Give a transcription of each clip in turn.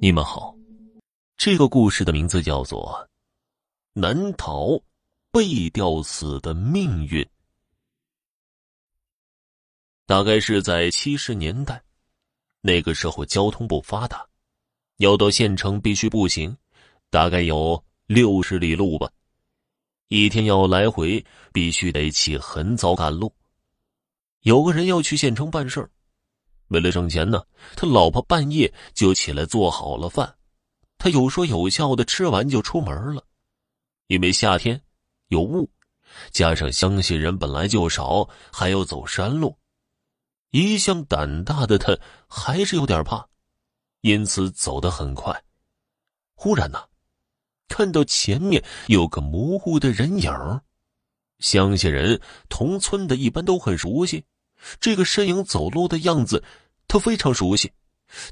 你们好，这个故事的名字叫做《难逃被吊死的命运》。大概是在七十年代，那个时候交通不发达，要到县城必须步行，大概有六十里路吧。一天要来回，必须得起很早赶路。有个人要去县城办事儿。为了挣钱呢，他老婆半夜就起来做好了饭，他有说有笑的吃完就出门了。因为夏天有雾，加上乡下人本来就少，还要走山路，一向胆大的他还是有点怕，因此走得很快。忽然呢，看到前面有个模糊的人影乡下人同村的一般都很熟悉。这个身影走路的样子，他非常熟悉，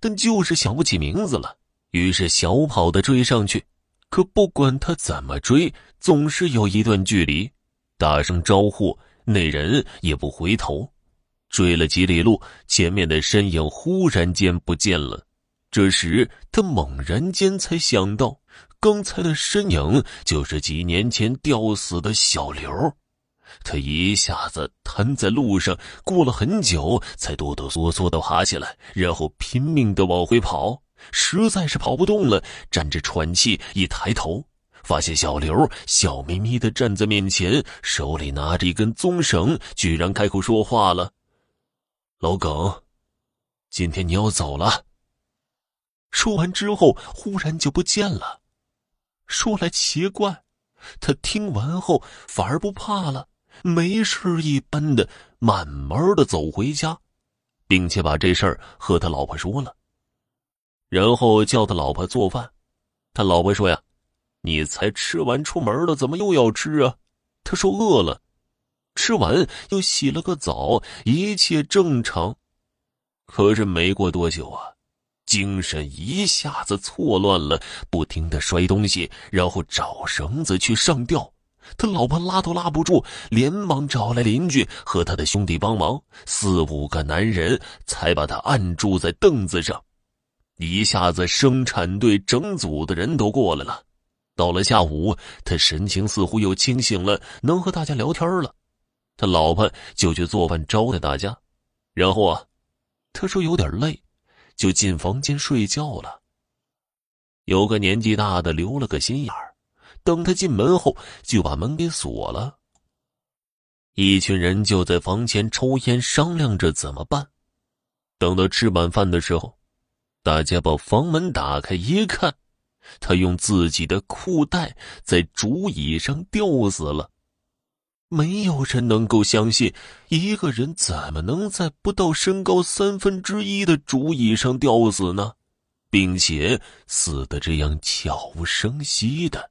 但就是想不起名字了。于是小跑的追上去，可不管他怎么追，总是有一段距离。大声招呼，那人也不回头。追了几里路，前面的身影忽然间不见了。这时他猛然间才想到，刚才的身影就是几年前吊死的小刘。他一下子瘫在路上，过了很久，才哆哆嗦嗦的爬起来，然后拼命的往回跑，实在是跑不动了，站着喘气。一抬头，发现小刘笑眯眯的站在面前，手里拿着一根棕绳，居然开口说话了：“老耿，今天你要走了。”说完之后，忽然就不见了。说来奇怪，他听完后反而不怕了。没事一般的，慢慢的走回家，并且把这事儿和他老婆说了，然后叫他老婆做饭。他老婆说：“呀，你才吃完出门了，怎么又要吃啊？”他说：“饿了。”吃完又洗了个澡，一切正常。可是没过多久啊，精神一下子错乱了，不停的摔东西，然后找绳子去上吊。他老婆拉都拉不住，连忙找来邻居和他的兄弟帮忙，四五个男人才把他按住在凳子上。一下子，生产队整组的人都过来了。到了下午，他神情似乎又清醒了，能和大家聊天了。他老婆就去做饭招待大家，然后啊，他说有点累，就进房间睡觉了。有个年纪大的留了个心眼儿。等他进门后，就把门给锁了。一群人就在房前抽烟，商量着怎么办。等到吃晚饭的时候，大家把房门打开一看，他用自己的裤带在竹椅上吊死了。没有人能够相信，一个人怎么能在不到身高三分之一的竹椅上吊死呢？并且死的这样悄无声息的。